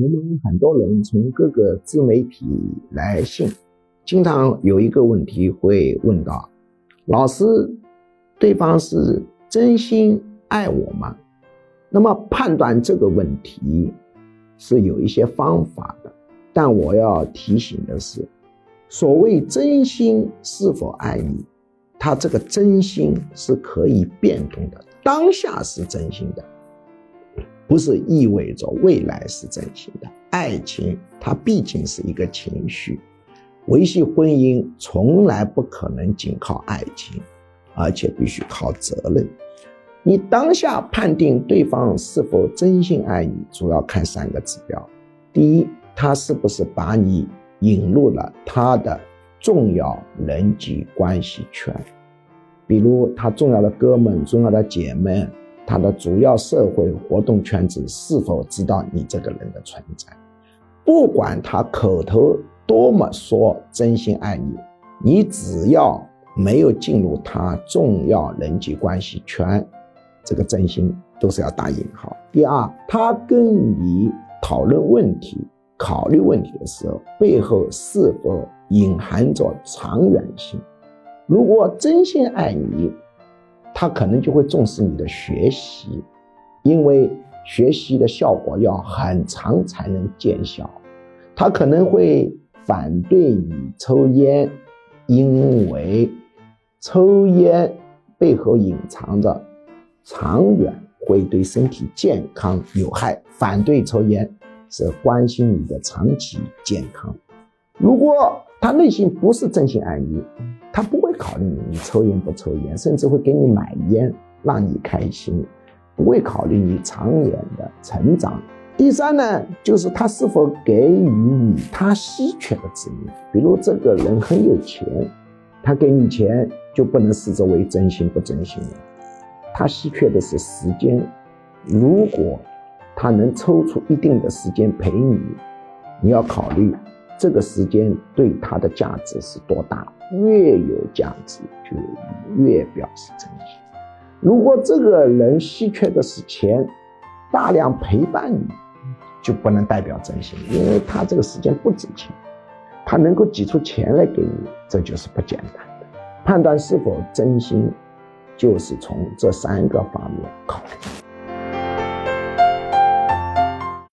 我们很多人从各个自媒体来信，经常有一个问题会问到：老师，对方是真心爱我吗？那么判断这个问题是有一些方法的，但我要提醒的是，所谓真心是否爱你，他这个真心是可以变动的，当下是真心的。不是意味着未来是真心的，爱情它毕竟是一个情绪，维系婚姻从来不可能仅靠爱情，而且必须靠责任。你当下判定对方是否真心爱你，主要看三个指标：第一，他是不是把你引入了他的重要人际关系圈，比如他重要的哥们、重要的姐妹。他的主要社会活动圈子是否知道你这个人的存在？不管他口头多么说真心爱你，你只要没有进入他重要人际关系圈，这个真心都是要打引号。第二，他跟你讨论问题、考虑问题的时候，背后是否隐含着长远性？如果真心爱你。他可能就会重视你的学习，因为学习的效果要很长才能见效。他可能会反对你抽烟，因为抽烟背后隐藏着长远会对身体健康有害。反对抽烟是关心你的长期健康。如果他内心不是真心爱你。考虑你，你抽烟不抽烟，甚至会给你买烟让你开心，不会考虑你长远的成长。第三呢，就是他是否给予你他稀缺的资源，比如这个人很有钱，他给你钱就不能视之为真心不真心了。他稀缺的是时间，如果他能抽出一定的时间陪你，你要考虑这个时间对他的价值是多大。越有价值，就越表示真心。如果这个人稀缺的是钱，大量陪伴你，就不能代表真心，因为他这个时间不值钱，他能够挤出钱来给你，这就是不简单的。判断是否真心，就是从这三个方面考虑。